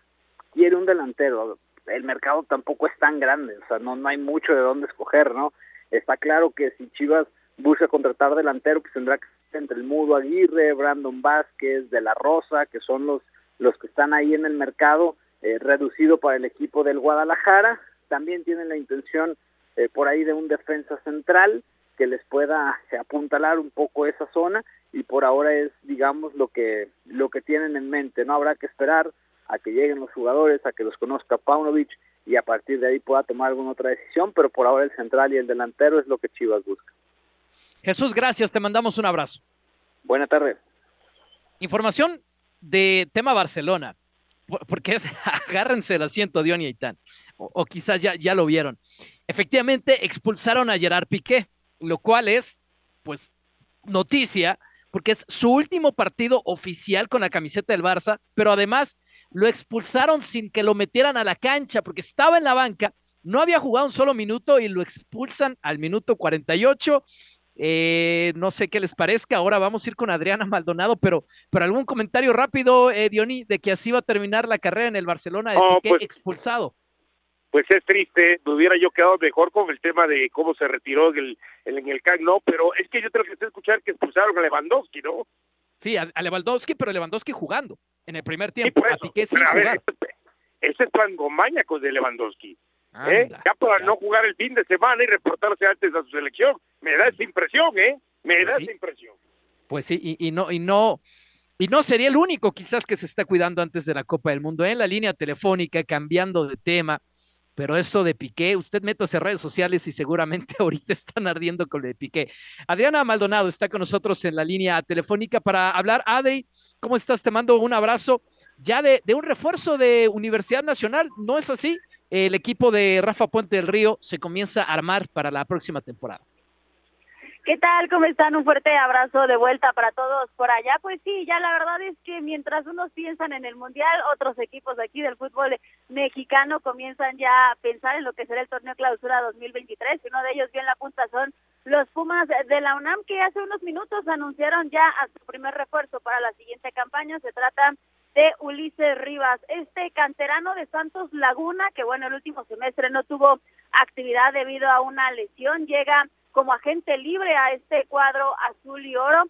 quiere un delantero, el mercado tampoco es tan grande, o sea, no, no hay mucho de dónde escoger, ¿no? Está claro que si Chivas busca contratar delantero, pues tendrá que ser entre el Mudo Aguirre, Brandon Vázquez, De La Rosa, que son los, los que están ahí en el mercado, eh, reducido para el equipo del Guadalajara. También tienen la intención eh, por ahí de un defensa central que les pueda apuntalar un poco esa zona y por ahora es digamos lo que lo que tienen en mente no habrá que esperar a que lleguen los jugadores a que los conozca Paunovic y a partir de ahí pueda tomar alguna otra decisión pero por ahora el central y el delantero es lo que Chivas busca Jesús, gracias, te mandamos un abrazo. Buena tarde. Información de tema Barcelona, porque es, agárrense el asiento, Dion y Aitán, o, o, quizás ya, ya lo vieron. Efectivamente, expulsaron a Gerard Piqué, lo cual es, pues, noticia, porque es su último partido oficial con la camiseta del Barça, pero además lo expulsaron sin que lo metieran a la cancha, porque estaba en la banca, no había jugado un solo minuto y lo expulsan al minuto 48 eh, no sé qué les parezca. Ahora vamos a ir con Adriana Maldonado, pero, pero algún comentario rápido, eh, Diony, de que así va a terminar la carrera en el Barcelona de Piqué pues- expulsado. Pues es triste, me hubiera yo quedado mejor con el tema de cómo se retiró en el, en el Camp Nou, pero es que yo tengo que escuchar que expulsaron a Lewandowski, ¿no? Sí, a, Lewandowski, pero Lewandowski jugando en el primer Sí, tiempo. por a. Piqué sin a ver, jugar. ese es plan gomáñaco de Lewandowski. ¿eh? Anda, Ya para ya. no jugar el fin de semana y reportarse antes a su selección. Me da esa impresión, ¿eh? Me Pues da sí. esa impresión. Pues sí, y, y no, y no, y no sería el único quizás que se está cuidando antes de la Copa del Mundo. En la línea telefónica, cambiando de tema, pero eso de Piqué, usted métase a redes sociales y seguramente ahorita están ardiendo con lo de Piqué. Adriana Maldonado está con nosotros en la línea telefónica para hablar. Adri, ¿cómo estás? Te mando un abrazo. Ya de, de un refuerzo de Universidad Nacional, ¿no es así? El equipo de Rafa Puente del Río se comienza a armar para la próxima temporada. ¿Qué tal? ¿Cómo están? Un fuerte abrazo de vuelta para todos por allá. Pues sí, ya la verdad es que mientras unos piensan en el Mundial, otros equipos aquí del fútbol mexicano comienzan ya a pensar en lo que será el torneo clausura 2023. Y uno de ellos bien la punta son los Pumas de la UNAM que hace unos minutos anunciaron ya a su primer refuerzo para la siguiente campaña. Se trata de Ulises Rivas, este canterano de Santos Laguna, que bueno, el último semestre no tuvo actividad debido a una lesión, llega como agente libre a este cuadro azul y oro.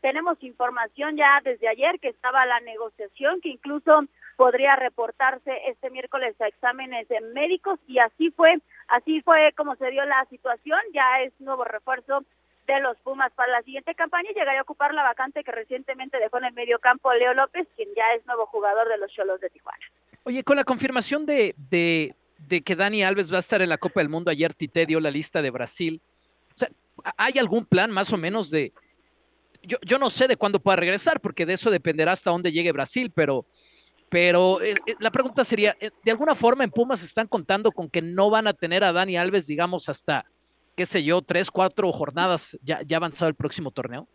Tenemos información ya desde ayer que estaba la negociación, que incluso podría reportarse este miércoles a exámenes médicos y así fue, así fue como se dio la situación, ya es nuevo refuerzo de los Pumas para la siguiente campaña y llegaría a ocupar la vacante que recientemente dejó en el medio campo Leo López, quien ya es nuevo jugador de los Cholos de Tijuana. Oye, con la confirmación de, de, de que Dani Alves va a estar en la Copa del Mundo, ayer Tite dio la lista de Brasil. ¿Hay algún plan más o menos de... Yo, yo no sé de cuándo pueda regresar, porque de eso dependerá hasta dónde llegue Brasil, pero, pero eh, eh, la pregunta sería, eh, ¿de alguna forma en Pumas están contando con que no van a tener a Dani Alves, digamos, hasta, qué sé yo, tres, cuatro jornadas ya, ya avanzado el próximo torneo?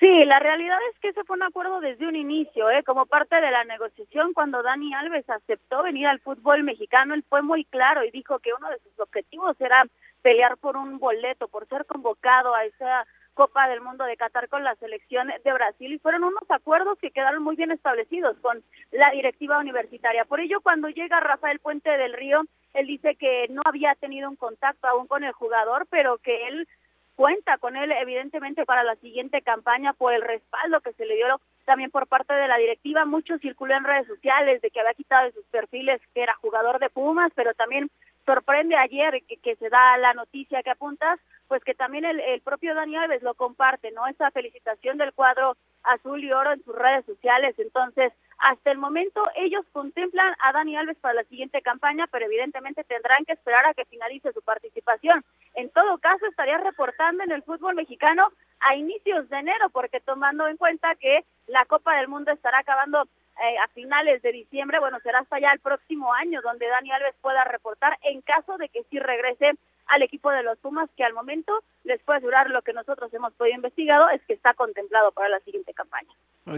Sí, la realidad es que ese fue un acuerdo desde un inicio, ¿eh? como parte de la negociación cuando Dani Alves aceptó venir al fútbol mexicano, él fue muy claro y dijo que uno de sus objetivos era pelear por un boleto, por ser convocado a esa Copa del Mundo de Qatar con la selección de Brasil y fueron unos acuerdos que quedaron muy bien establecidos con la directiva universitaria. Por ello, cuando llega Rafael Puente del Río, él dice que no había tenido un contacto aún con el jugador, pero que él cuenta con él evidentemente para la siguiente campaña por el respaldo que se le dio también por parte de la directiva. Mucho circuló en redes sociales de que había quitado de sus perfiles que era jugador de Pumas, pero también sorprende ayer que, que se da la noticia que apuntas pues que también el, el propio Dani Alves lo comparte, ¿no? Esa felicitación del cuadro azul y oro en sus redes sociales. Entonces, hasta el momento ellos contemplan a Dani Alves para la siguiente campaña, pero evidentemente tendrán que esperar a que finalice su participación. En todo caso, estaría reportando en el fútbol mexicano a inicios de enero, porque tomando en cuenta que la Copa del Mundo estará acabando eh, a finales de diciembre, bueno, será hasta ya el próximo año donde Dani Alves pueda reportar en caso de que sí regrese al equipo de los Pumas, que al momento les puede durar lo que nosotros hemos podido investigado, es que está contemplado para la siguiente campaña.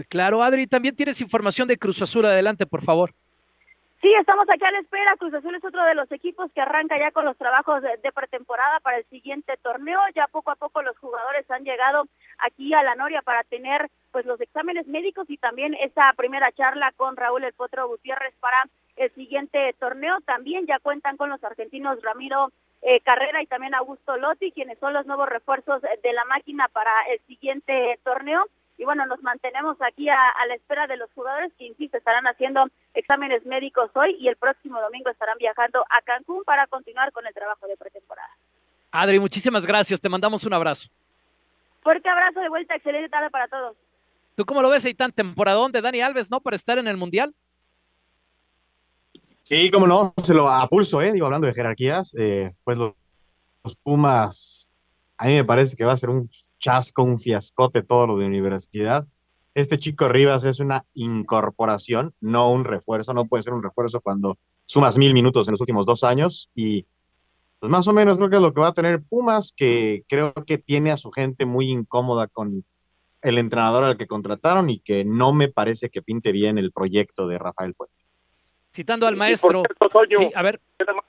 Claro, Adri, también tienes información de Cruz Azul, adelante, por favor. Sí, estamos aquí a la espera. Cruz Azul es otro de los equipos que arranca ya con los trabajos de, pretemporada para el siguiente torneo. Ya poco a poco los jugadores han llegado aquí a la Noria para tener pues los exámenes médicos y también esa primera charla con Raúl El Potro Gutiérrez para el siguiente torneo. También ya cuentan con los argentinos Ramiro eh, Carrera y también Augusto Lotti, quienes son los nuevos refuerzos de la máquina para el siguiente torneo. Y bueno, nos mantenemos aquí a, a, la espera de los jugadores que, insisto, estarán haciendo exámenes médicos hoy y el próximo domingo estarán viajando a Cancún para continuar con el trabajo de pretemporada. Adri, muchísimas gracias. Te mandamos un abrazo. Fuerte abrazo de vuelta. Excelente tarde para todos. ¿Tú cómo lo ves, ahí tan temporadón de Dani Alves, no? Para estar en el Mundial. Sí, cómo no, se lo a pulso, ¿eh? Digo, hablando de jerarquías, eh, pues los, los, Pumas, a mí me parece que va a ser un chasco, un fiascote todo lo de universidad. Este chico Rivas es una incorporación, no un refuerzo, no puede ser un refuerzo cuando sumas mil minutos en los últimos dos años y pues más o menos creo que es lo que va a tener Pumas, que creo que tiene a su gente muy incómoda con el entrenador al que contrataron y que no me parece que pinte bien el proyecto de Rafael Puente citando al maestro. Cierto, Toño, sí, a ver,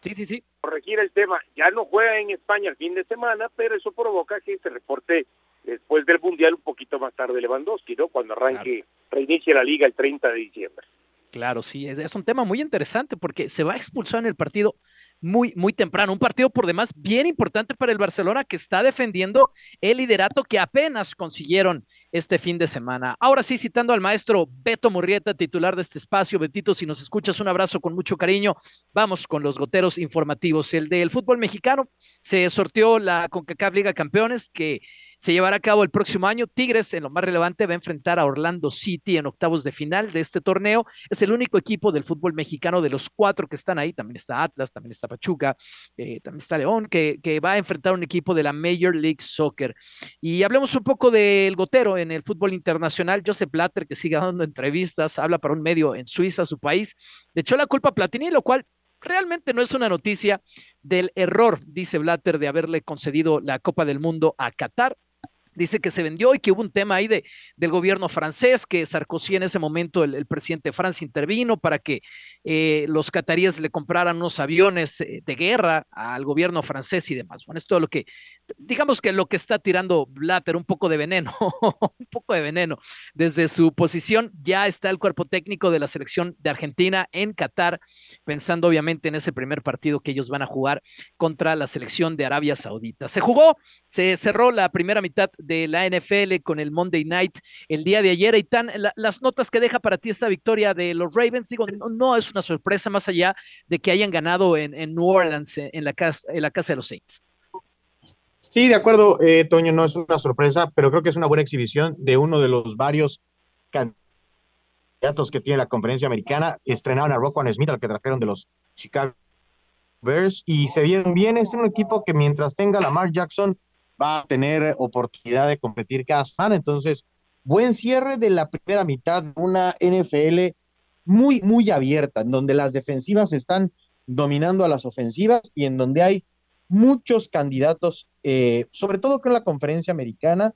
sí, sí, sí. Corregir el tema, ya no juega en España el fin de semana, pero eso provoca que se reporte después del Mundial un poquito más tarde Lewandowski, ¿no? Cuando arranque, claro. reinicie la liga el 30 de diciembre. Claro, sí, es, es, un tema muy interesante porque se va a expulsar en el partido muy, muy temprano. Un partido por demás bien importante para el Barcelona que está defendiendo el liderato que apenas consiguieron este fin de semana. Ahora sí, citando al maestro Beto Murrieta, titular de este espacio. Betito, si nos escuchas, un abrazo con mucho cariño. Vamos con los goteros informativos. El del fútbol mexicano se sorteó la CONCACAF Liga Campeones que se llevará a cabo el próximo año. Tigres, en lo más relevante, va a enfrentar a Orlando City en octavos de final de este torneo. Es el único equipo del fútbol mexicano de los cuatro que están ahí. También está Atlas, también está Pachuca, eh, también está León, que, va a enfrentar un equipo de la Major League Soccer. Y hablemos un poco del gotero en el fútbol internacional. Joseph Blatter, que sigue dando entrevistas, habla para un medio en Suiza, su país. Le echó la culpa a Platini, lo cual realmente no es una noticia del error, dice Blatter, de haberle concedido la Copa del Mundo a Qatar dice que se vendió y que hubo un tema ahí de, del gobierno francés, que Sarkozy en ese momento, el, presidente de Francia, intervino para que eh, los cataríes le compraran unos aviones eh, de guerra al gobierno francés y demás. Bueno, es todo lo que, digamos que lo que está tirando Blatter, un poco de veneno, un poco de veneno. Desde su posición ya está el cuerpo técnico de la selección de Argentina en Qatar, pensando obviamente en ese primer partido que ellos van a jugar contra la selección de Arabia Saudita. Se jugó, se cerró la primera mitad de la NFL con el Monday Night el día de ayer. Y tan la, las notas que deja para ti esta victoria de los Ravens, digo, no, no es una sorpresa más allá de que hayan ganado en, en New Orleans, en la, casa, en la casa de los Saints. Sí, de acuerdo, eh, Toño, no es una sorpresa, pero creo que es una buena exhibición de uno de los varios candidatos que tiene la conferencia americana. Estrenaron a Roquan Smith, al que trajeron de los Chicago Bears, y se vieron bien. Es un equipo que mientras tenga Lamar Jackson va a tener oportunidad de competir cada semana. Entonces, buen cierre de la primera mitad de una NFL muy, muy abierta, en donde las defensivas están dominando a las ofensivas y en donde hay muchos candidatos, eh, sobre todo con la conferencia americana,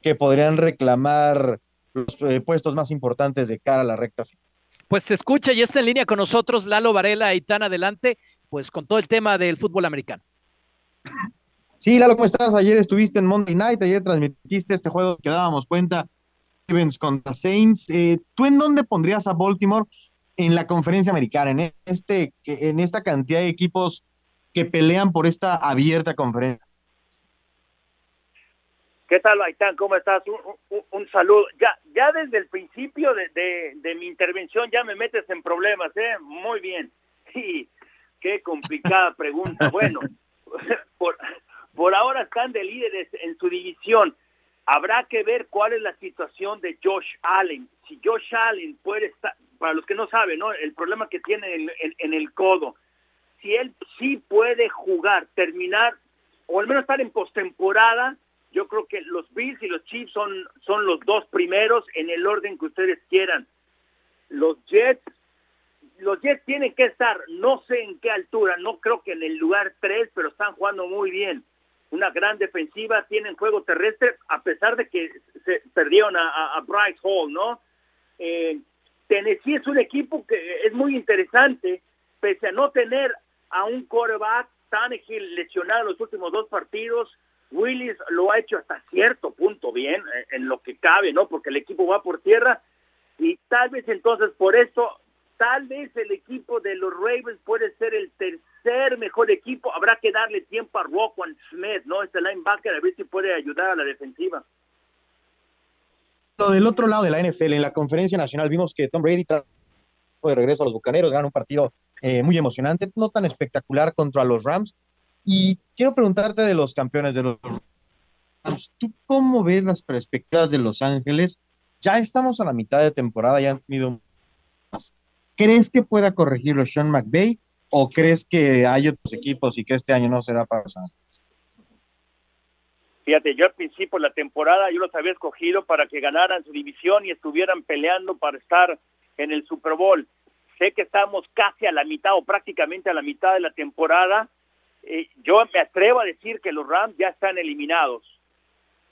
que podrían reclamar los eh, puestos más importantes de cara a la recta final. Pues se escucha y está en línea con nosotros Lalo Varela y tan adelante, pues con todo el tema del fútbol americano. Sí, Lalo, ¿cómo estás? Ayer estuviste en Monday Night, ayer transmitiste este juego que dábamos cuenta, Ravens contra Saints. Eh, ¿Tú en dónde pondrías a Baltimore en la conferencia americana, en, este, en esta cantidad de equipos que pelean por esta abierta conferencia? ¿Qué tal, Aitán? ¿Cómo estás? Un, saludo. Ya, desde el principio de, de, mi intervención ya me metes en problemas, ¿eh? Muy bien. Sí, qué complicada pregunta. Bueno, por, Por ahora están de líderes en su división. Habrá que ver cuál es la situación de Josh Allen. Si Josh Allen puede estar, para los que no saben, ¿no? El problema que tiene en, el codo. Si él sí puede jugar, terminar, o al menos estar en postemporada, yo creo que los Bills y los Chiefs son, son los dos primeros en el orden que ustedes quieran. Los Jets, los Jets tienen que estar, no sé en qué altura, no creo que en el lugar 3, pero están jugando muy bien. Una gran defensiva, tienen juego terrestre, a pesar de que se perdieron a, Bryce Hall, ¿no? Eh, Tennessee es un equipo que es muy interesante, pese a no tener a un quarterback, Tannehill lesionado en los últimos dos partidos, Willis lo ha hecho hasta cierto punto bien, eh, en lo que cabe, ¿no? Porque el equipo va por tierra y tal vez entonces por eso, tal vez el equipo de los Ravens puede ser el tercer mejor equipo. Habrá que darle tiempo a Roquan Smith, ¿no? Este linebacker, a ver si puede ayudar a la defensiva. Del otro lado de la NFL, en la conferencia nacional, vimos que Tom Brady de regreso a los Bucaneros, ganó un partido eh, muy emocionante, no tan espectacular contra los Rams, y quiero preguntarte de los campeones de los ¿Tú cómo ves las perspectivas de Los Ángeles? Ya estamos a la mitad de temporada, ya han tenido más. ¿Crees que pueda corregirlo Sean McVay o crees que hay otros equipos y que este año no será para Los Ángeles? Fíjate, yo al principio de la temporada yo los había escogido para que ganaran su división y estuvieran peleando para estar en el Super Bowl. Sé que estamos casi a la mitad o prácticamente a la mitad de la temporada eh, yo me atrevo a decir que los Rams ya están eliminados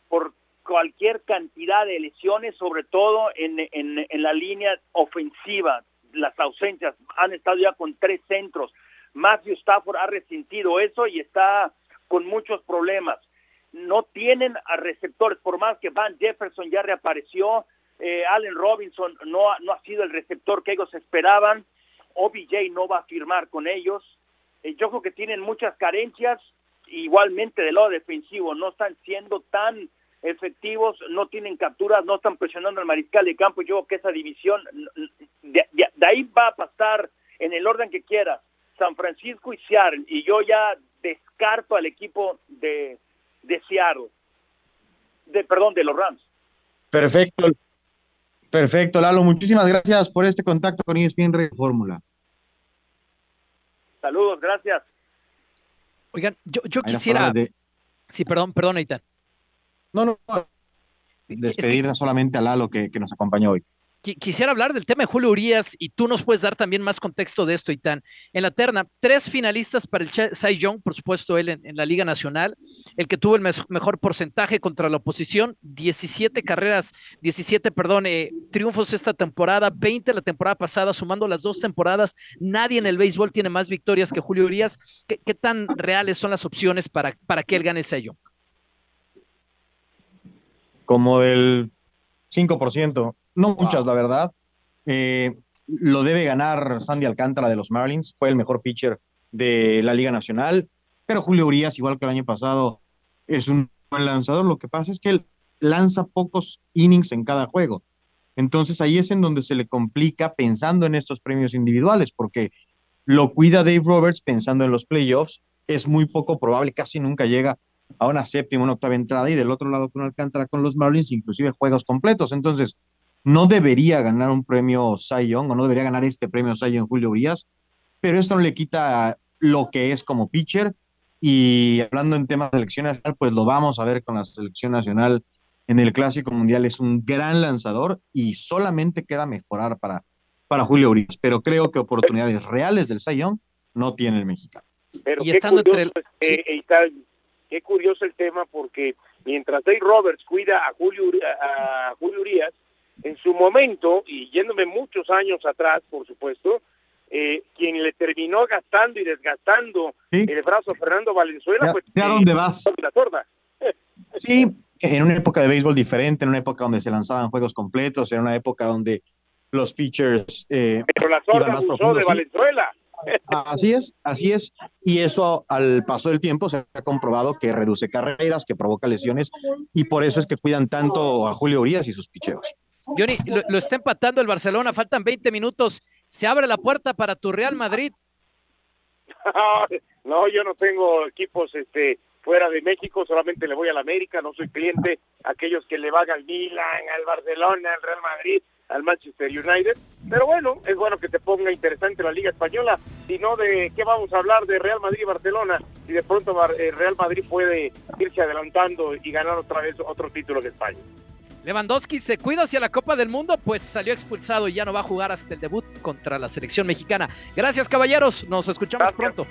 por cualquier cantidad de lesiones, sobre todo en, la línea ofensiva. Las ausencias han estado ya con tres centros. Matthew Stafford ha resentido eso y está con muchos problemas. No tienen a receptores, por más que Van Jefferson ya reapareció, eh, Allen Robinson no, no ha sido el receptor que ellos esperaban, OBJ no va a firmar con ellos, eh, yo creo que tienen muchas carencias, igualmente del lado defensivo, no están siendo tan efectivos, no tienen capturas, no están presionando al mariscal de campo. Yo creo que esa división, de, ahí va a pasar en el orden que quiera, San Francisco y Seattle, y yo ya descarto al equipo de, de Seattle, de, perdón, de los Rams. Perfecto, perfecto, Lalo, muchísimas gracias por este contacto con ESPN Red Fórmula. Saludos, gracias. Oigan, yo, yo quisiera... Sí, perdón, perdón, Eitan. No, no, no. Despedir solamente a Lalo que, que nos acompañó hoy. Quisiera hablar del tema de Julio Urias y tú nos puedes dar también más contexto de esto, Itán. En la terna, tres finalistas para el Cy Young, por supuesto, él en, la Liga Nacional, el que tuvo el mejor porcentaje contra la oposición, 17 carreras, 17, perdón, eh, triunfos esta temporada, 20 la temporada pasada, sumando las dos temporadas. Nadie en el béisbol tiene más victorias que Julio Urias. ¿Qué, tan reales son las opciones para, para que él gane el Cy Young? Como el 5% no muchas, la verdad. Eh, lo debe ganar Sandy Alcántara de los Marlins, fue el mejor pitcher de la Liga Nacional, pero Julio Urias, igual que el año pasado, es un buen lanzador. Lo que pasa es que él lanza pocos innings en cada juego. Entonces ahí es en donde se le complica pensando en estos premios individuales, porque lo cuida Dave Roberts pensando en los playoffs. Es muy poco probable, casi nunca llega a una séptima, una octava entrada, y del otro lado con Alcántara con los Marlins, inclusive juegos completos. Entonces, no debería ganar un premio Cy Young o no debería ganar este premio Cy Young Julio Urias, pero esto no le quita lo que es como pitcher. Y hablando en temas de selección nacional, pues lo vamos a ver con la selección nacional en el Clásico Mundial. Es un gran lanzador y solamente queda mejorar para, para Julio Urias, pero creo que oportunidades reales del Cy Young no tiene el mexicano. Pero y estando entre el... Eh, qué curioso el tema porque mientras Dave Roberts cuida a Julio, a Julio Urias, en su momento, y yéndome muchos años atrás, por supuesto, eh, quien le terminó gastando y desgastando el brazo a Fernando Valenzuela, pues sea dónde vas. La sorda. Sí, en una época de béisbol diferente, en una época donde se lanzaban juegos completos, en una época donde los pitchers. Eh, Pero la sorda abusó de Valenzuela. Así es, así es. Y eso al paso del tiempo se ha comprobado que reduce carreras, que provoca lesiones, y por eso es que cuidan tanto a Julio Urias y sus picheos. Johnny, lo, está empatando el Barcelona, faltan 20 minutos. Se abre la puerta para tu Real Madrid. no, yo no tengo equipos este fuera de México solamente le voy al América, no soy cliente, aquellos que le van al Milan, al Barcelona, al Real Madrid, al Manchester United, pero bueno, es bueno que te ponga interesante la Liga Española, si no de qué vamos a hablar de Real Madrid y Barcelona, y de pronto eh, Real Madrid puede irse adelantando y ganar otra vez otro título de España. Lewandowski se cuida hacia la Copa del Mundo, pues salió expulsado y ya no va a jugar hasta el debut contra la selección mexicana. Gracias, caballeros. Nos escuchamos pronto.